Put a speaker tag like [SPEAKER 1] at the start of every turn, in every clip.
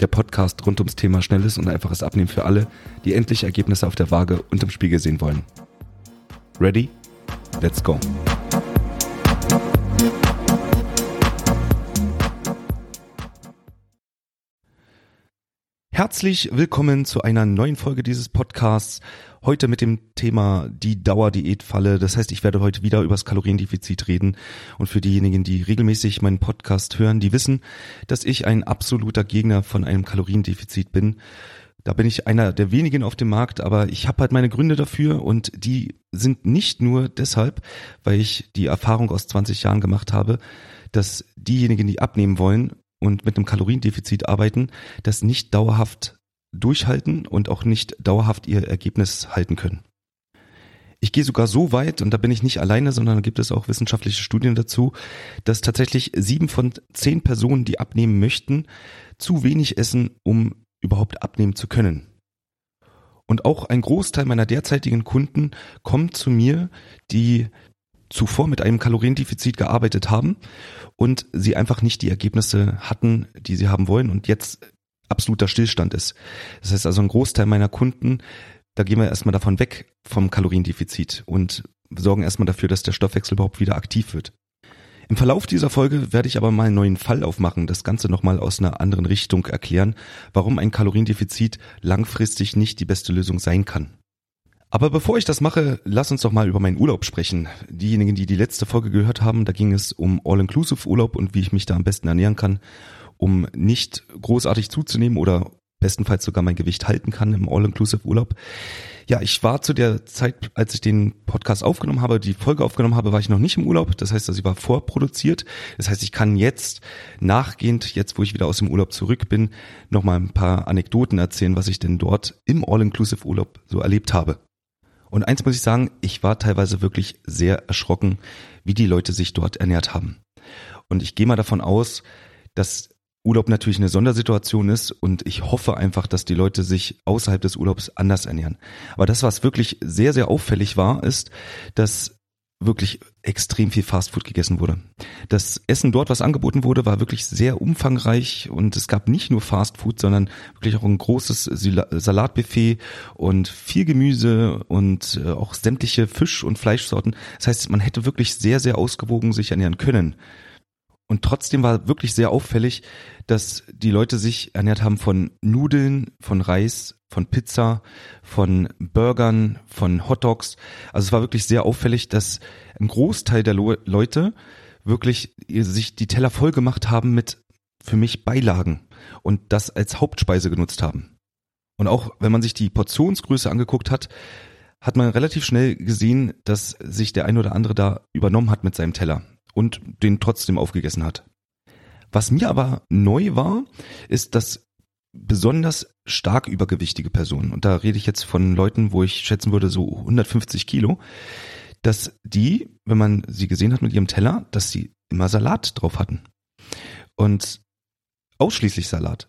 [SPEAKER 1] Der Podcast rund ums Thema schnelles und einfaches Abnehmen für alle, die endlich Ergebnisse auf der Waage und im Spiegel sehen wollen. Ready? Let's go. Herzlich willkommen zu einer neuen Folge dieses Podcasts. Heute mit dem Thema die Dauerdiätfalle. Das heißt, ich werde heute wieder über das Kaloriendefizit reden. Und für diejenigen, die regelmäßig meinen Podcast hören, die wissen, dass ich ein absoluter Gegner von einem Kaloriendefizit bin. Da bin ich einer der wenigen auf dem Markt, aber ich habe halt meine Gründe dafür und die sind nicht nur deshalb, weil ich die Erfahrung aus 20 Jahren gemacht habe, dass diejenigen, die abnehmen wollen, und mit einem Kaloriendefizit arbeiten, das nicht dauerhaft durchhalten und auch nicht dauerhaft ihr Ergebnis halten können. Ich gehe sogar so weit, und da bin ich nicht alleine, sondern da gibt es auch wissenschaftliche Studien dazu, dass tatsächlich sieben von zehn Personen, die abnehmen möchten, zu wenig essen, um überhaupt abnehmen zu können. Und auch ein Großteil meiner derzeitigen Kunden kommt zu mir, die zuvor mit einem Kaloriendefizit gearbeitet haben und sie einfach nicht die Ergebnisse hatten, die sie haben wollen und jetzt absoluter Stillstand ist. Das heißt also ein Großteil meiner Kunden, da gehen wir erstmal davon weg vom Kaloriendefizit und sorgen erstmal dafür, dass der Stoffwechsel überhaupt wieder aktiv wird. Im Verlauf dieser Folge werde ich aber mal einen neuen Fall aufmachen, das Ganze nochmal aus einer anderen Richtung erklären, warum ein Kaloriendefizit langfristig nicht die beste Lösung sein kann. Aber bevor ich das mache, lass uns doch mal über meinen Urlaub sprechen. Diejenigen, die die letzte Folge gehört haben, da ging es um All-Inclusive-Urlaub und wie ich mich da am besten ernähren kann, um nicht großartig zuzunehmen oder bestenfalls sogar mein Gewicht halten kann im All-Inclusive-Urlaub. Ja, ich war zu der Zeit, als ich den Podcast aufgenommen habe, die Folge aufgenommen habe, war ich noch nicht im Urlaub. Das heißt, also ich war vorproduziert. Das heißt, ich kann jetzt nachgehend, jetzt wo ich wieder aus dem Urlaub zurück bin, nochmal ein paar Anekdoten erzählen, was ich denn dort im All-Inclusive-Urlaub so erlebt habe. Und eins muss ich sagen, ich war teilweise wirklich sehr erschrocken, wie die Leute sich dort ernährt haben. Und ich gehe mal davon aus, dass Urlaub natürlich eine Sondersituation ist und ich hoffe einfach, dass die Leute sich außerhalb des Urlaubs anders ernähren. Aber das, was wirklich sehr, sehr auffällig war, ist, dass wirklich extrem viel Fastfood gegessen wurde. Das Essen dort, was angeboten wurde, war wirklich sehr umfangreich und es gab nicht nur Fastfood, sondern wirklich auch ein großes Salatbuffet und viel Gemüse und äh, auch sämtliche Fisch- und Fleischsorten. Das heißt, man hätte wirklich sehr, sehr ausgewogen sich ernähren können. Und trotzdem war wirklich sehr auffällig, dass die Leute sich ernährt haben von Nudeln, von Reis, von Pizza, von Burgern, von Hotdogs. Also es war wirklich sehr auffällig, dass ein Großteil der Leute wirklich sich die Teller voll gemacht haben mit für mich Beilagen und das als Hauptspeise genutzt haben. Und auch wenn man sich die Portionsgröße angeguckt hat, hat man relativ schnell gesehen, dass sich der ein oder andere da übernommen hat mit seinem Teller und den trotzdem aufgegessen hat. Was mir aber neu war, ist, dass besonders stark übergewichtige Personen, und da rede ich jetzt von Leuten, wo ich schätzen würde, so 150 Kilo, dass die, wenn man sie gesehen hat mit ihrem Teller, dass sie immer Salat drauf hatten. Und ausschließlich Salat.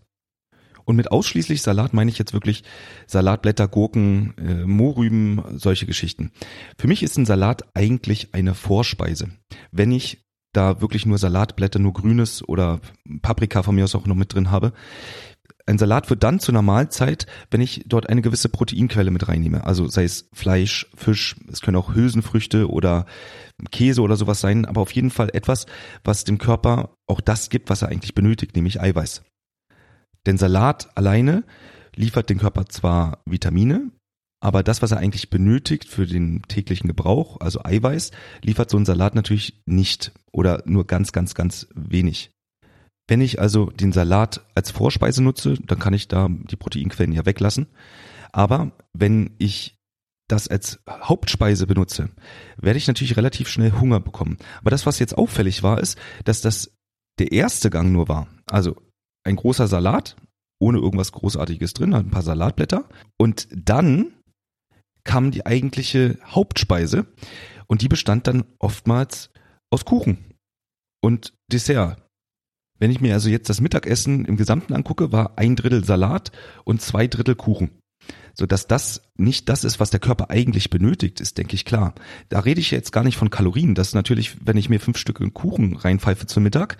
[SPEAKER 1] Und mit ausschließlich Salat meine ich jetzt wirklich Salatblätter, Gurken, äh, Mohrrüben, solche Geschichten. Für mich ist ein Salat eigentlich eine Vorspeise. Wenn ich da wirklich nur Salatblätter, nur grünes oder Paprika von mir aus auch noch mit drin habe. Ein Salat wird dann zu einer Mahlzeit, wenn ich dort eine gewisse Proteinquelle mit reinnehme. Also sei es Fleisch, Fisch, es können auch Hülsenfrüchte oder Käse oder sowas sein, aber auf jeden Fall etwas, was dem Körper auch das gibt, was er eigentlich benötigt, nämlich Eiweiß. Denn Salat alleine liefert dem Körper zwar Vitamine, aber das, was er eigentlich benötigt für den täglichen Gebrauch, also Eiweiß, liefert so ein Salat natürlich nicht oder nur ganz, ganz, ganz wenig. Wenn ich also den Salat als Vorspeise nutze, dann kann ich da die Proteinquellen ja weglassen. Aber wenn ich das als Hauptspeise benutze, werde ich natürlich relativ schnell Hunger bekommen. Aber das, was jetzt auffällig war, ist, dass das der erste Gang nur war. Also ein großer Salat ohne irgendwas Großartiges drin, halt ein paar Salatblätter. Und dann kam die eigentliche Hauptspeise und die bestand dann oftmals aus Kuchen und Dessert. Wenn ich mir also jetzt das Mittagessen im Gesamten angucke, war ein Drittel Salat und zwei Drittel Kuchen so dass das nicht das ist, was der Körper eigentlich benötigt, ist, denke ich, klar. Da rede ich jetzt gar nicht von Kalorien. Das ist natürlich, wenn ich mir fünf Stücke Kuchen reinpfeife zum Mittag,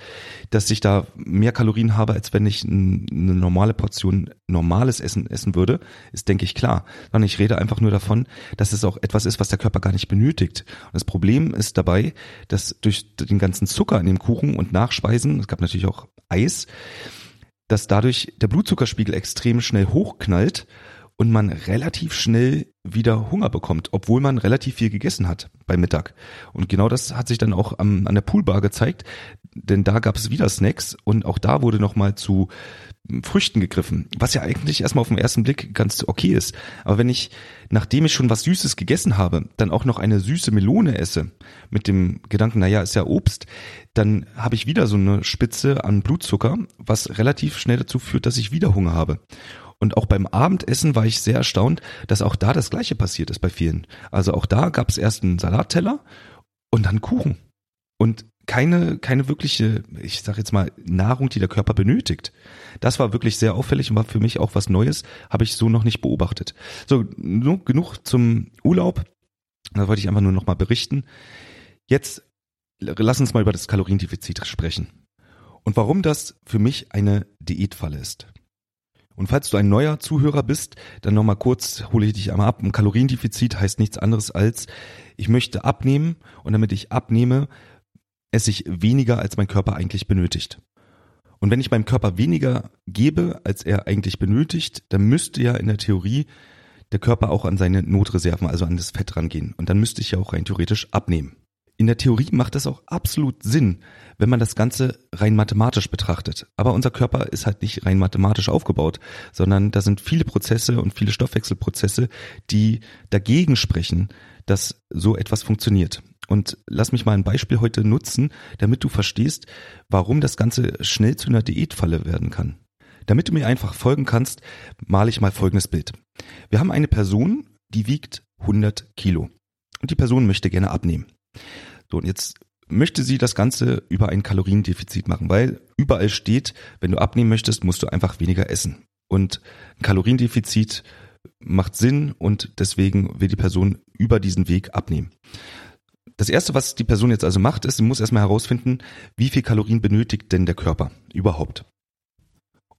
[SPEAKER 1] dass ich da mehr Kalorien habe, als wenn ich eine normale Portion normales Essen essen würde, ist, denke ich, klar. Sondern ich rede einfach nur davon, dass es auch etwas ist, was der Körper gar nicht benötigt. Und das Problem ist dabei, dass durch den ganzen Zucker in dem Kuchen und Nachspeisen, es gab natürlich auch Eis, dass dadurch der Blutzuckerspiegel extrem schnell hochknallt und man relativ schnell wieder Hunger bekommt, obwohl man relativ viel gegessen hat beim Mittag. Und genau das hat sich dann auch am, an der Poolbar gezeigt, denn da gab es wieder Snacks und auch da wurde nochmal zu Früchten gegriffen, was ja eigentlich erstmal auf den ersten Blick ganz okay ist. Aber wenn ich, nachdem ich schon was Süßes gegessen habe, dann auch noch eine süße Melone esse, mit dem Gedanken, naja, ist ja Obst, dann habe ich wieder so eine Spitze an Blutzucker, was relativ schnell dazu führt, dass ich wieder Hunger habe. Und auch beim Abendessen war ich sehr erstaunt, dass auch da das Gleiche passiert ist bei vielen. Also auch da gab es erst einen Salatteller und dann Kuchen. Und keine, keine wirkliche, ich sag jetzt mal, Nahrung, die der Körper benötigt. Das war wirklich sehr auffällig und war für mich auch was Neues, habe ich so noch nicht beobachtet. So, genug zum Urlaub. Da wollte ich einfach nur noch mal berichten. Jetzt lass uns mal über das Kaloriendefizit sprechen. Und warum das für mich eine Diätfalle ist. Und falls du ein neuer Zuhörer bist, dann nochmal kurz hole ich dich einmal ab. Ein Kaloriendefizit heißt nichts anderes als, ich möchte abnehmen und damit ich abnehme, esse ich weniger, als mein Körper eigentlich benötigt. Und wenn ich meinem Körper weniger gebe, als er eigentlich benötigt, dann müsste ja in der Theorie der Körper auch an seine Notreserven, also an das Fett rangehen. Und dann müsste ich ja auch rein theoretisch abnehmen. In der Theorie macht das auch absolut Sinn, wenn man das Ganze rein mathematisch betrachtet. Aber unser Körper ist halt nicht rein mathematisch aufgebaut, sondern da sind viele Prozesse und viele Stoffwechselprozesse, die dagegen sprechen, dass so etwas funktioniert. Und lass mich mal ein Beispiel heute nutzen, damit du verstehst, warum das Ganze schnell zu einer Diätfalle werden kann. Damit du mir einfach folgen kannst, male ich mal folgendes Bild. Wir haben eine Person, die wiegt 100 Kilo. Und die Person möchte gerne abnehmen. So, und jetzt möchte sie das Ganze über ein Kaloriendefizit machen, weil überall steht, wenn du abnehmen möchtest, musst du einfach weniger essen. Und ein Kaloriendefizit macht Sinn und deswegen will die Person über diesen Weg abnehmen. Das erste, was die Person jetzt also macht, ist, sie muss erstmal herausfinden, wie viel Kalorien benötigt denn der Körper überhaupt.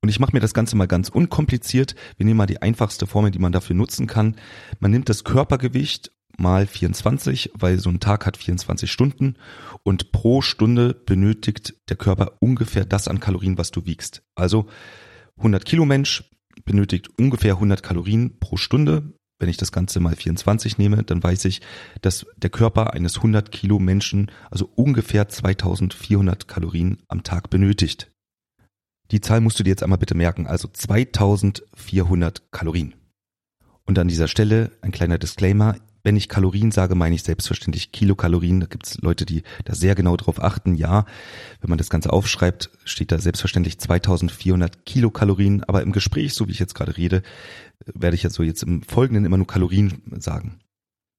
[SPEAKER 1] Und ich mache mir das Ganze mal ganz unkompliziert. Wir nehmen mal die einfachste Formel, die man dafür nutzen kann. Man nimmt das Körpergewicht mal 24, weil so ein Tag hat 24 Stunden und pro Stunde benötigt der Körper ungefähr das an Kalorien, was du wiegst. Also 100 Kilo Mensch benötigt ungefähr 100 Kalorien pro Stunde. Wenn ich das Ganze mal 24 nehme, dann weiß ich, dass der Körper eines 100 Kilo Menschen also ungefähr 2400 Kalorien am Tag benötigt. Die Zahl musst du dir jetzt einmal bitte merken, also 2400 Kalorien. Und an dieser Stelle ein kleiner Disclaimer, wenn ich Kalorien sage, meine ich selbstverständlich Kilokalorien. Da gibt es Leute, die da sehr genau drauf achten. Ja, wenn man das Ganze aufschreibt, steht da selbstverständlich 2400 Kilokalorien. Aber im Gespräch, so wie ich jetzt gerade rede, werde ich jetzt so jetzt im Folgenden immer nur Kalorien sagen.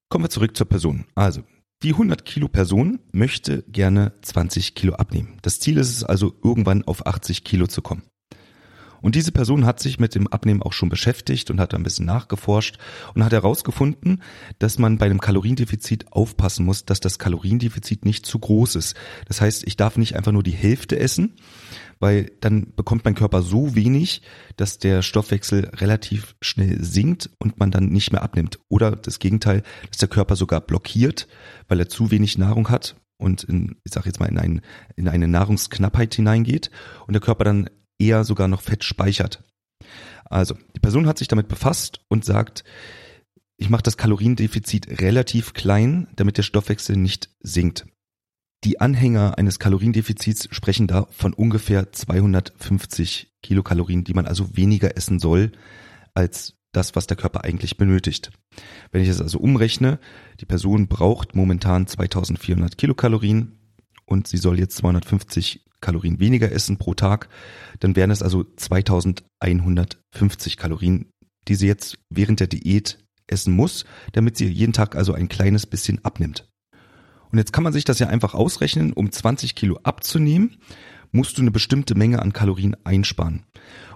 [SPEAKER 1] Kommen wir zurück zur Person. Also, die 100 Kilo Person möchte gerne 20 Kilo abnehmen. Das Ziel ist es also, irgendwann auf 80 Kilo zu kommen. Und diese Person hat sich mit dem Abnehmen auch schon beschäftigt und hat ein bisschen nachgeforscht und hat herausgefunden, dass man bei einem Kaloriendefizit aufpassen muss, dass das Kaloriendefizit nicht zu groß ist. Das heißt, ich darf nicht einfach nur die Hälfte essen, weil dann bekommt mein Körper so wenig, dass der Stoffwechsel relativ schnell sinkt und man dann nicht mehr abnimmt. Oder das Gegenteil, dass der Körper sogar blockiert, weil er zu wenig Nahrung hat und in, ich sag jetzt mal, in, ein, in eine Nahrungsknappheit hineingeht und der Körper dann eher sogar noch Fett speichert. Also, die Person hat sich damit befasst und sagt, ich mache das Kaloriendefizit relativ klein, damit der Stoffwechsel nicht sinkt. Die Anhänger eines Kaloriendefizits sprechen da von ungefähr 250 Kilokalorien, die man also weniger essen soll als das, was der Körper eigentlich benötigt. Wenn ich es also umrechne, die Person braucht momentan 2400 Kilokalorien und sie soll jetzt 250 Kalorien weniger essen pro Tag, dann wären es also 2150 Kalorien, die sie jetzt während der Diät essen muss, damit sie jeden Tag also ein kleines bisschen abnimmt. Und jetzt kann man sich das ja einfach ausrechnen, um 20 Kilo abzunehmen, musst du eine bestimmte Menge an Kalorien einsparen.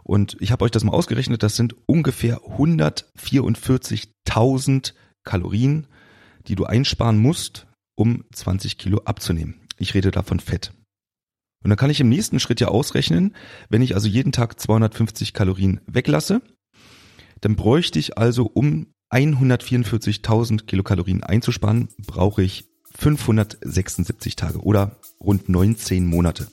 [SPEAKER 1] Und ich habe euch das mal ausgerechnet, das sind ungefähr 144.000 Kalorien, die du einsparen musst, um 20 Kilo abzunehmen. Ich rede davon Fett. Und dann kann ich im nächsten Schritt ja ausrechnen, wenn ich also jeden Tag 250 Kalorien weglasse, dann bräuchte ich also, um 144.000 Kilokalorien einzusparen, brauche ich 576 Tage oder rund 19 Monate.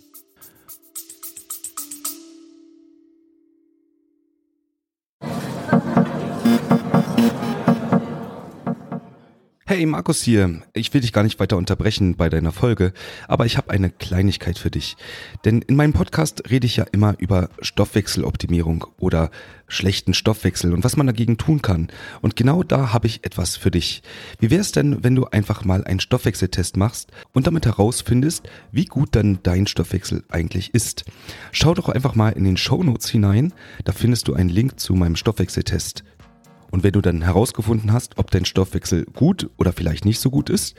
[SPEAKER 1] Hey Markus hier, ich will dich gar nicht weiter unterbrechen bei deiner Folge, aber ich habe eine Kleinigkeit für dich. Denn in meinem Podcast rede ich ja immer über Stoffwechseloptimierung oder schlechten Stoffwechsel und was man dagegen tun kann. Und genau da habe ich etwas für dich. Wie wäre es denn, wenn du einfach mal einen Stoffwechseltest machst und damit herausfindest, wie gut dann dein Stoffwechsel eigentlich ist? Schau doch einfach mal in den Show Notes hinein, da findest du einen Link zu meinem Stoffwechseltest. Und wenn du dann herausgefunden hast, ob dein Stoffwechsel gut oder vielleicht nicht so gut ist,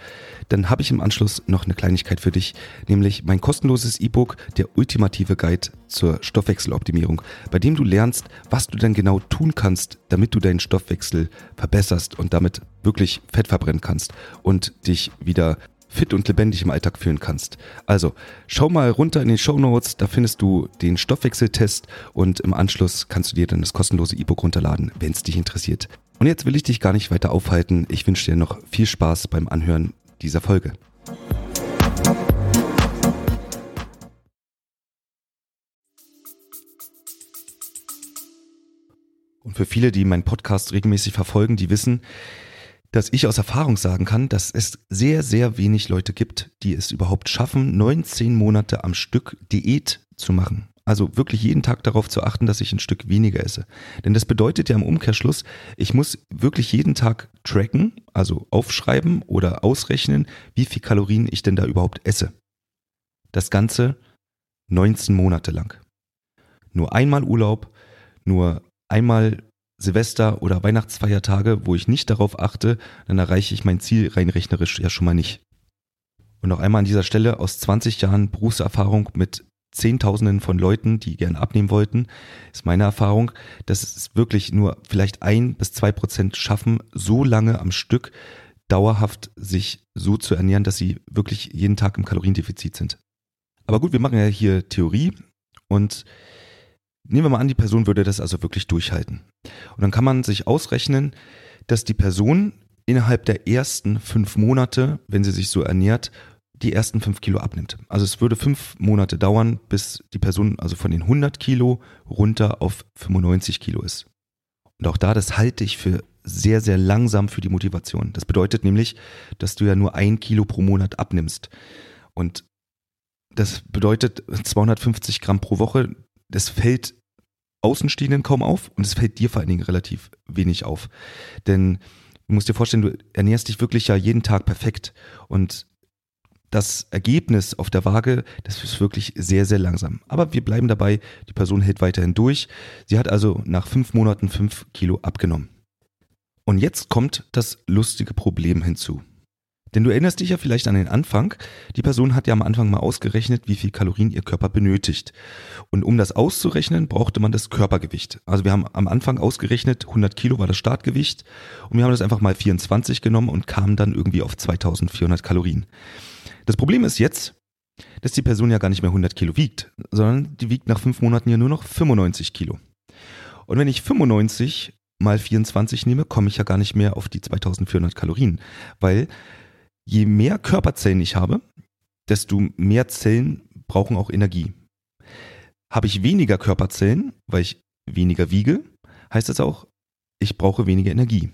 [SPEAKER 1] dann habe ich im Anschluss noch eine Kleinigkeit für dich, nämlich mein kostenloses E-Book, der ultimative Guide zur Stoffwechseloptimierung, bei dem du lernst, was du denn genau tun kannst, damit du deinen Stoffwechsel verbesserst und damit wirklich Fett verbrennen kannst und dich wieder fit und lebendig im Alltag führen kannst. Also schau mal runter in den Show Notes, da findest du den Stoffwechseltest und im Anschluss kannst du dir dann das kostenlose E-Book runterladen, wenn es dich interessiert. Und jetzt will ich dich gar nicht weiter aufhalten. Ich wünsche dir noch viel Spaß beim Anhören dieser Folge. Und für viele, die meinen Podcast regelmäßig verfolgen, die wissen, dass ich aus Erfahrung sagen kann, dass es sehr, sehr wenig Leute gibt, die es überhaupt schaffen, 19 Monate am Stück Diät zu machen. Also wirklich jeden Tag darauf zu achten, dass ich ein Stück weniger esse. Denn das bedeutet ja im Umkehrschluss, ich muss wirklich jeden Tag tracken, also aufschreiben oder ausrechnen, wie viel Kalorien ich denn da überhaupt esse. Das Ganze 19 Monate lang. Nur einmal Urlaub, nur einmal Silvester oder Weihnachtsfeiertage, wo ich nicht darauf achte, dann erreiche ich mein Ziel rein rechnerisch ja schon mal nicht. Und noch einmal an dieser Stelle aus 20 Jahren Berufserfahrung mit Zehntausenden von Leuten, die gern abnehmen wollten, ist meine Erfahrung, dass es wirklich nur vielleicht ein bis zwei Prozent schaffen, so lange am Stück dauerhaft sich so zu ernähren, dass sie wirklich jeden Tag im Kaloriendefizit sind. Aber gut, wir machen ja hier Theorie und Nehmen wir mal an, die Person würde das also wirklich durchhalten. Und dann kann man sich ausrechnen, dass die Person innerhalb der ersten fünf Monate, wenn sie sich so ernährt, die ersten fünf Kilo abnimmt. Also es würde fünf Monate dauern, bis die Person also von den 100 Kilo runter auf 95 Kilo ist. Und auch da, das halte ich für sehr, sehr langsam für die Motivation. Das bedeutet nämlich, dass du ja nur ein Kilo pro Monat abnimmst. Und das bedeutet 250 Gramm pro Woche das fällt Außenstehenden kaum auf und es fällt dir vor allen Dingen relativ wenig auf. Denn du musst dir vorstellen, du ernährst dich wirklich ja jeden Tag perfekt und das Ergebnis auf der Waage, das ist wirklich sehr, sehr langsam. Aber wir bleiben dabei, die Person hält weiterhin durch. Sie hat also nach fünf Monaten fünf Kilo abgenommen. Und jetzt kommt das lustige Problem hinzu. Denn du erinnerst dich ja vielleicht an den Anfang. Die Person hat ja am Anfang mal ausgerechnet, wie viel Kalorien ihr Körper benötigt. Und um das auszurechnen, brauchte man das Körpergewicht. Also wir haben am Anfang ausgerechnet, 100 Kilo war das Startgewicht. Und wir haben das einfach mal 24 genommen und kamen dann irgendwie auf 2400 Kalorien. Das Problem ist jetzt, dass die Person ja gar nicht mehr 100 Kilo wiegt, sondern die wiegt nach fünf Monaten ja nur noch 95 Kilo. Und wenn ich 95 mal 24 nehme, komme ich ja gar nicht mehr auf die 2400 Kalorien, weil je mehr Körperzellen ich habe, desto mehr Zellen brauchen auch Energie. Habe ich weniger Körperzellen, weil ich weniger wiege, heißt das auch, ich brauche weniger Energie.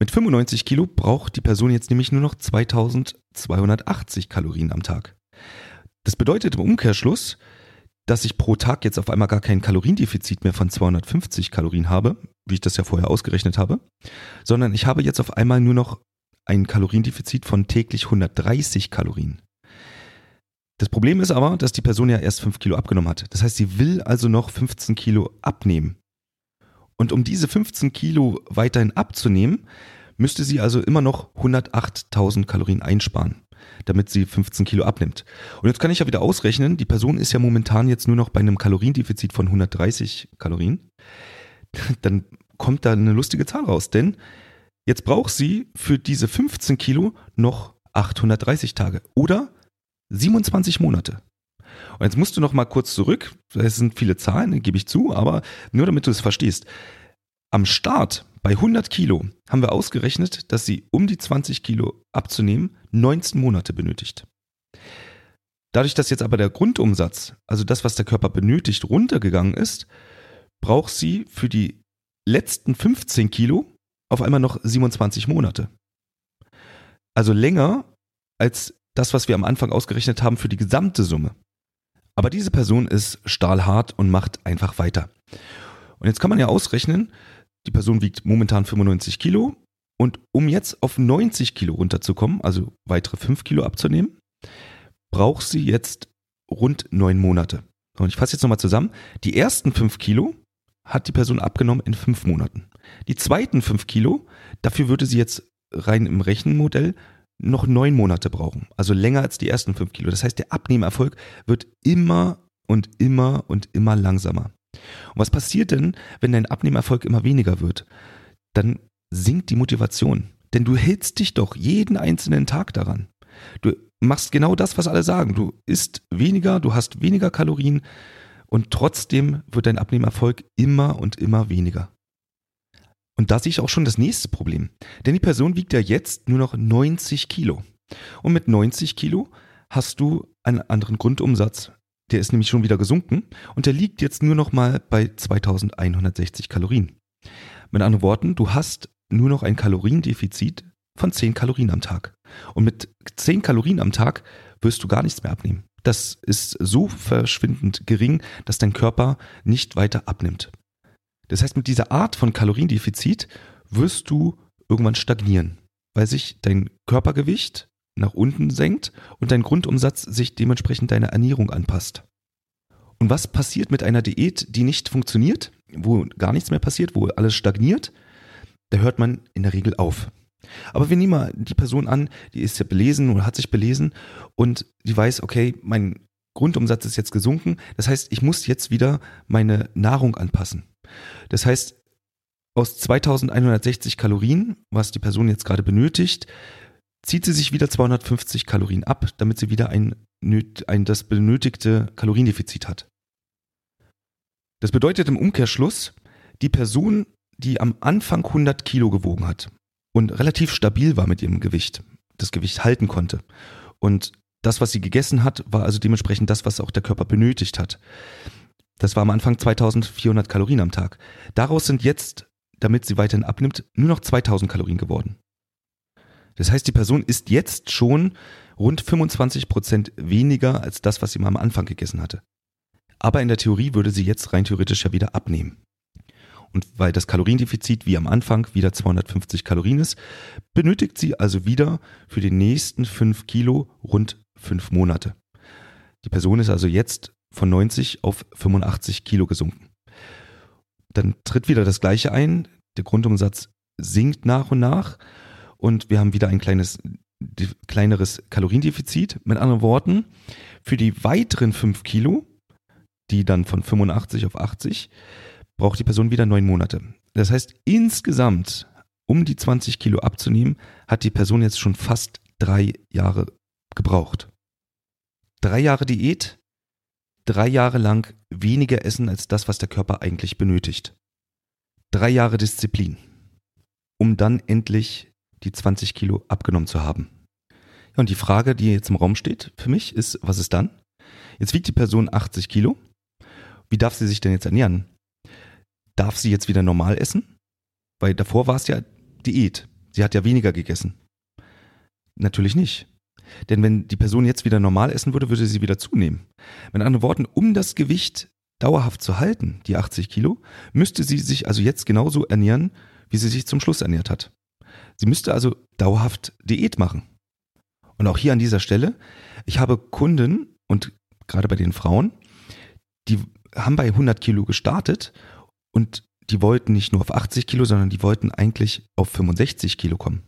[SPEAKER 1] Mit 95 Kilo braucht die Person jetzt nämlich nur noch 2280 Kalorien am Tag. Das bedeutet im Umkehrschluss, dass ich pro Tag jetzt auf einmal gar kein Kaloriendefizit mehr von 250 Kalorien habe, wie ich das ja vorher ausgerechnet habe, sondern ich habe jetzt auf einmal nur noch ein Kaloriendefizit von täglich 130 Kalorien. Das Problem ist aber, dass die Person ja erst 5 Kilo abgenommen hat. Das heißt, sie will also noch 15 Kilo abnehmen. Und um diese 15 Kilo weiterhin abzunehmen, müsste sie also immer noch 108.000 Kalorien einsparen, damit sie 15 Kilo abnimmt. Und jetzt kann ich ja wieder ausrechnen, die Person ist ja momentan jetzt nur noch bei einem Kaloriendefizit von 130 Kalorien. Dann kommt da eine lustige Zahl raus, denn jetzt braucht sie für diese 15 Kilo noch 830 Tage oder 27 Monate. Und jetzt musst du noch mal kurz zurück. Das sind viele Zahlen, gebe ich zu, aber nur damit du es verstehst. Am Start bei 100 Kilo haben wir ausgerechnet, dass sie, um die 20 Kilo abzunehmen, 19 Monate benötigt. Dadurch, dass jetzt aber der Grundumsatz, also das, was der Körper benötigt, runtergegangen ist, braucht sie für die letzten 15 Kilo auf einmal noch 27 Monate. Also länger als das, was wir am Anfang ausgerechnet haben für die gesamte Summe. Aber diese Person ist stahlhart und macht einfach weiter. Und jetzt kann man ja ausrechnen, die Person wiegt momentan 95 Kilo und um jetzt auf 90 Kilo runterzukommen, also weitere 5 Kilo abzunehmen, braucht sie jetzt rund 9 Monate. Und ich fasse jetzt nochmal zusammen. Die ersten 5 Kilo hat die Person abgenommen in 5 Monaten. Die zweiten 5 Kilo, dafür würde sie jetzt rein im Rechenmodell noch neun Monate brauchen. Also länger als die ersten fünf Kilo. Das heißt, der Abnehmerfolg wird immer und immer und immer langsamer. Und was passiert denn, wenn dein Abnehmerfolg immer weniger wird? Dann sinkt die Motivation. Denn du hältst dich doch jeden einzelnen Tag daran. Du machst genau das, was alle sagen. Du isst weniger, du hast weniger Kalorien und trotzdem wird dein Abnehmerfolg immer und immer weniger. Und da sehe ich auch schon das nächste Problem. Denn die Person wiegt ja jetzt nur noch 90 Kilo. Und mit 90 Kilo hast du einen anderen Grundumsatz. Der ist nämlich schon wieder gesunken und der liegt jetzt nur noch mal bei 2160 Kalorien. Mit anderen Worten, du hast nur noch ein Kaloriendefizit von 10 Kalorien am Tag. Und mit 10 Kalorien am Tag wirst du gar nichts mehr abnehmen. Das ist so verschwindend gering, dass dein Körper nicht weiter abnimmt. Das heißt, mit dieser Art von Kaloriendefizit wirst du irgendwann stagnieren, weil sich dein Körpergewicht nach unten senkt und dein Grundumsatz sich dementsprechend deiner Ernährung anpasst. Und was passiert mit einer Diät, die nicht funktioniert, wo gar nichts mehr passiert, wo alles stagniert? Da hört man in der Regel auf. Aber wir nehmen mal die Person an, die ist ja belesen oder hat sich belesen und die weiß, okay, mein Grundumsatz ist jetzt gesunken. Das heißt, ich muss jetzt wieder meine Nahrung anpassen. Das heißt, aus 2160 Kalorien, was die Person jetzt gerade benötigt, zieht sie sich wieder 250 Kalorien ab, damit sie wieder ein, ein das benötigte Kaloriendefizit hat. Das bedeutet im Umkehrschluss, die Person, die am Anfang 100 Kilo gewogen hat und relativ stabil war mit ihrem Gewicht, das Gewicht halten konnte und das, was sie gegessen hat, war also dementsprechend das, was auch der Körper benötigt hat. Das war am Anfang 2400 Kalorien am Tag. Daraus sind jetzt, damit sie weiterhin abnimmt, nur noch 2000 Kalorien geworden. Das heißt, die Person isst jetzt schon rund 25 Prozent weniger als das, was sie mal am Anfang gegessen hatte. Aber in der Theorie würde sie jetzt rein theoretisch ja wieder abnehmen. Und weil das Kaloriendefizit wie am Anfang wieder 250 Kalorien ist, benötigt sie also wieder für die nächsten 5 Kilo rund 5 Monate. Die Person ist also jetzt von 90 auf 85 Kilo gesunken. Dann tritt wieder das Gleiche ein. Der Grundumsatz sinkt nach und nach und wir haben wieder ein kleines, kleineres Kaloriendefizit. Mit anderen Worten, für die weiteren 5 Kilo, die dann von 85 auf 80, braucht die Person wieder neun Monate. Das heißt, insgesamt, um die 20 Kilo abzunehmen, hat die Person jetzt schon fast drei Jahre gebraucht. Drei Jahre Diät, drei Jahre lang weniger essen als das, was der Körper eigentlich benötigt. Drei Jahre Disziplin, um dann endlich die 20 Kilo abgenommen zu haben. Ja, und die Frage, die jetzt im Raum steht für mich, ist, was ist dann? Jetzt wiegt die Person 80 Kilo. Wie darf sie sich denn jetzt ernähren? Darf sie jetzt wieder normal essen? Weil davor war es ja Diät. Sie hat ja weniger gegessen. Natürlich nicht. Denn wenn die Person jetzt wieder normal essen würde, würde sie wieder zunehmen. Mit anderen Worten, um das Gewicht dauerhaft zu halten, die 80 Kilo, müsste sie sich also jetzt genauso ernähren, wie sie sich zum Schluss ernährt hat. Sie müsste also dauerhaft Diät machen. Und auch hier an dieser Stelle, ich habe Kunden, und gerade bei den Frauen, die haben bei 100 Kilo gestartet und die wollten nicht nur auf 80 Kilo, sondern die wollten eigentlich auf 65 Kilo kommen.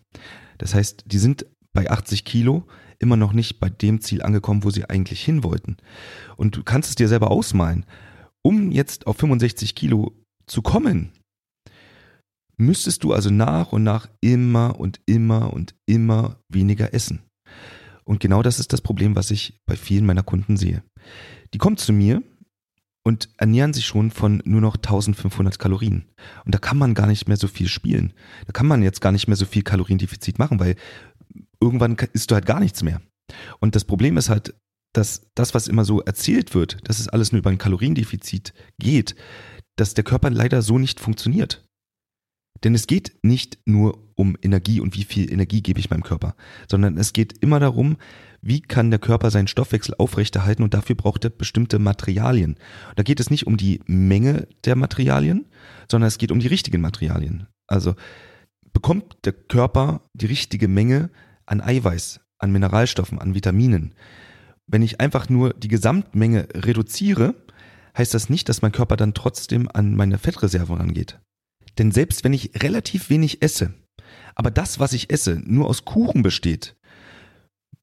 [SPEAKER 1] Das heißt, die sind bei 80 Kilo immer noch nicht bei dem Ziel angekommen, wo sie eigentlich hin wollten. Und du kannst es dir selber ausmalen. Um jetzt auf 65 Kilo zu kommen, müsstest du also nach und nach immer und immer und immer weniger essen. Und genau das ist das Problem, was ich bei vielen meiner Kunden sehe. Die kommen zu mir und ernähren sich schon von nur noch 1500 Kalorien. Und da kann man gar nicht mehr so viel spielen. Da kann man jetzt gar nicht mehr so viel Kaloriendefizit machen, weil irgendwann isst du halt gar nichts mehr. Und das Problem ist halt, dass das, was immer so erzählt wird, dass es alles nur über ein Kaloriendefizit geht, dass der Körper leider so nicht funktioniert. Denn es geht nicht nur um Energie und wie viel Energie gebe ich meinem Körper, sondern es geht immer darum, wie kann der Körper seinen Stoffwechsel aufrechterhalten und dafür braucht er bestimmte Materialien. Da geht es nicht um die Menge der Materialien, sondern es geht um die richtigen Materialien. Also bekommt der Körper die richtige Menge an Eiweiß, an Mineralstoffen, an Vitaminen. Wenn ich einfach nur die Gesamtmenge reduziere, heißt das nicht, dass mein Körper dann trotzdem an meine Fettreserven rangeht. Denn selbst wenn ich relativ wenig esse, aber das, was ich esse, nur aus Kuchen besteht,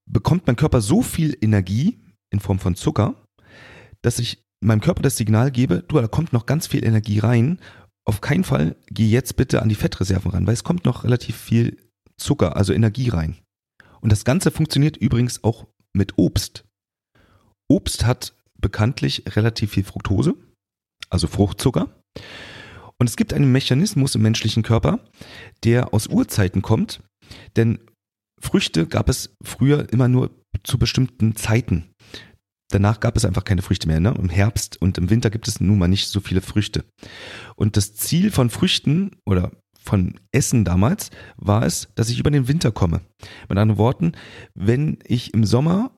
[SPEAKER 1] bekommt mein Körper so viel Energie in Form von Zucker, dass ich meinem Körper das Signal gebe, du, da kommt noch ganz viel Energie rein. Auf keinen Fall geh jetzt bitte an die Fettreserven ran, weil es kommt noch relativ viel Zucker, also Energie rein. Und das Ganze funktioniert übrigens auch mit Obst. Obst hat bekanntlich relativ viel Fructose, also Fruchtzucker. Und es gibt einen Mechanismus im menschlichen Körper, der aus Urzeiten kommt, denn Früchte gab es früher immer nur zu bestimmten Zeiten. Danach gab es einfach keine Früchte mehr. Ne? Im Herbst und im Winter gibt es nun mal nicht so viele Früchte. Und das Ziel von Früchten oder von Essen damals war es, dass ich über den Winter komme. Mit anderen Worten, wenn ich im Sommer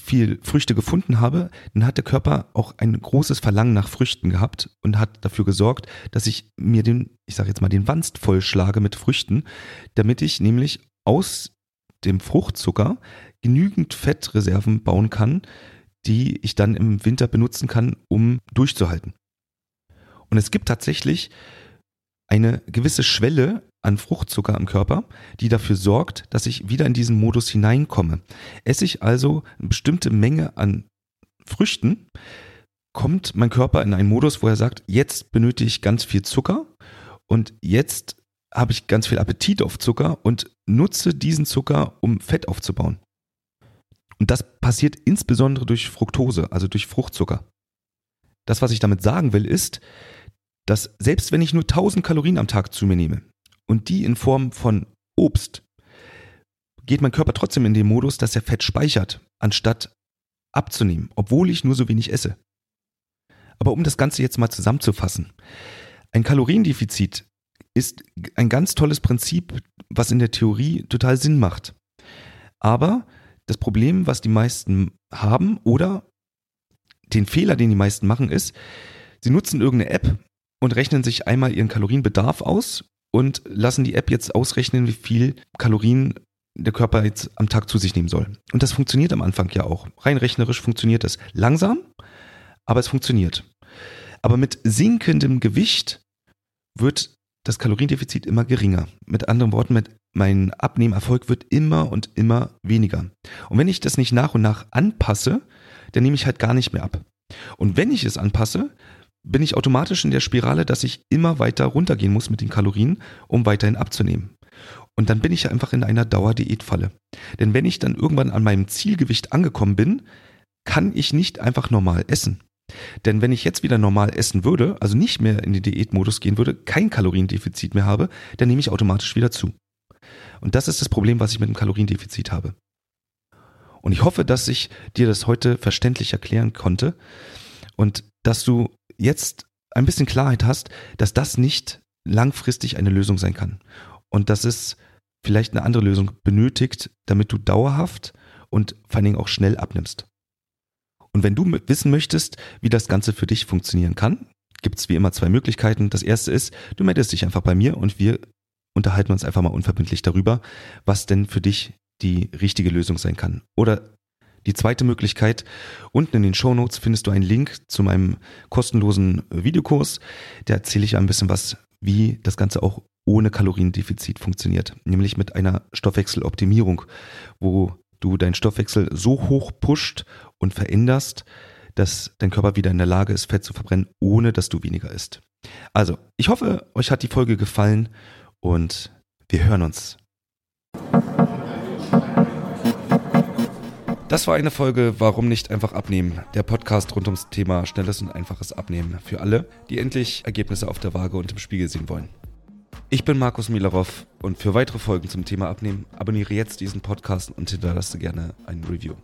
[SPEAKER 1] viel Früchte gefunden habe, dann hat der Körper auch ein großes Verlangen nach Früchten gehabt und hat dafür gesorgt, dass ich mir den, ich sage jetzt mal, den Wanst vollschlage mit Früchten, damit ich nämlich aus dem Fruchtzucker genügend Fettreserven bauen kann, die ich dann im Winter benutzen kann, um durchzuhalten. Und es gibt tatsächlich eine gewisse Schwelle an Fruchtzucker im Körper, die dafür sorgt, dass ich wieder in diesen Modus hineinkomme. Esse ich also eine bestimmte Menge an Früchten, kommt mein Körper in einen Modus, wo er sagt, jetzt benötige ich ganz viel Zucker und jetzt habe ich ganz viel Appetit auf Zucker und nutze diesen Zucker, um Fett aufzubauen. Und das passiert insbesondere durch Fructose, also durch Fruchtzucker. Das, was ich damit sagen will, ist, dass selbst wenn ich nur 1000 Kalorien am Tag zu mir nehme und die in Form von Obst, geht mein Körper trotzdem in den Modus, dass er Fett speichert, anstatt abzunehmen, obwohl ich nur so wenig esse. Aber um das Ganze jetzt mal zusammenzufassen, ein Kaloriendefizit ist ein ganz tolles Prinzip, was in der Theorie total Sinn macht. Aber das Problem, was die meisten haben oder den Fehler, den die meisten machen, ist, sie nutzen irgendeine App und rechnen sich einmal ihren Kalorienbedarf aus und lassen die App jetzt ausrechnen, wie viel Kalorien der Körper jetzt am Tag zu sich nehmen soll. Und das funktioniert am Anfang ja auch. Rein rechnerisch funktioniert das. Langsam, aber es funktioniert. Aber mit sinkendem Gewicht wird das Kaloriendefizit immer geringer. Mit anderen Worten, mit mein Abnehmerfolg wird immer und immer weniger. Und wenn ich das nicht nach und nach anpasse, dann nehme ich halt gar nicht mehr ab. Und wenn ich es anpasse, bin ich automatisch in der Spirale, dass ich immer weiter runtergehen muss mit den Kalorien, um weiterhin abzunehmen. Und dann bin ich einfach in einer Dauerdiätfalle. Denn wenn ich dann irgendwann an meinem Zielgewicht angekommen bin, kann ich nicht einfach normal essen. Denn wenn ich jetzt wieder normal essen würde, also nicht mehr in den Diätmodus gehen würde, kein Kaloriendefizit mehr habe, dann nehme ich automatisch wieder zu. Und das ist das Problem, was ich mit dem Kaloriendefizit habe. Und ich hoffe, dass ich dir das heute verständlich erklären konnte und dass du jetzt ein bisschen Klarheit hast, dass das nicht langfristig eine Lösung sein kann und dass es vielleicht eine andere Lösung benötigt, damit du dauerhaft und vor allen Dingen auch schnell abnimmst. Und wenn du wissen möchtest, wie das Ganze für dich funktionieren kann, gibt es wie immer zwei Möglichkeiten. Das erste ist, du meldest dich einfach bei mir und wir unterhalten uns einfach mal unverbindlich darüber, was denn für dich die richtige Lösung sein kann. Oder Die zweite Möglichkeit, unten in den Show Notes findest du einen Link zu meinem kostenlosen Videokurs. Da erzähle ich ein bisschen was, wie das Ganze auch ohne Kaloriendefizit funktioniert, nämlich mit einer Stoffwechseloptimierung, wo du deinen Stoffwechsel so hoch pusht und veränderst, dass dein Körper wieder in der Lage ist, Fett zu verbrennen, ohne dass du weniger isst. Also, ich hoffe, euch hat die Folge gefallen und wir hören uns. Das war eine Folge Warum nicht einfach abnehmen? Der Podcast rund ums Thema schnelles und einfaches Abnehmen für alle, die endlich Ergebnisse auf der Waage und im Spiegel sehen wollen. Ich bin Markus Milarov und für weitere Folgen zum Thema Abnehmen abonniere jetzt diesen Podcast und hinterlasse gerne ein Review.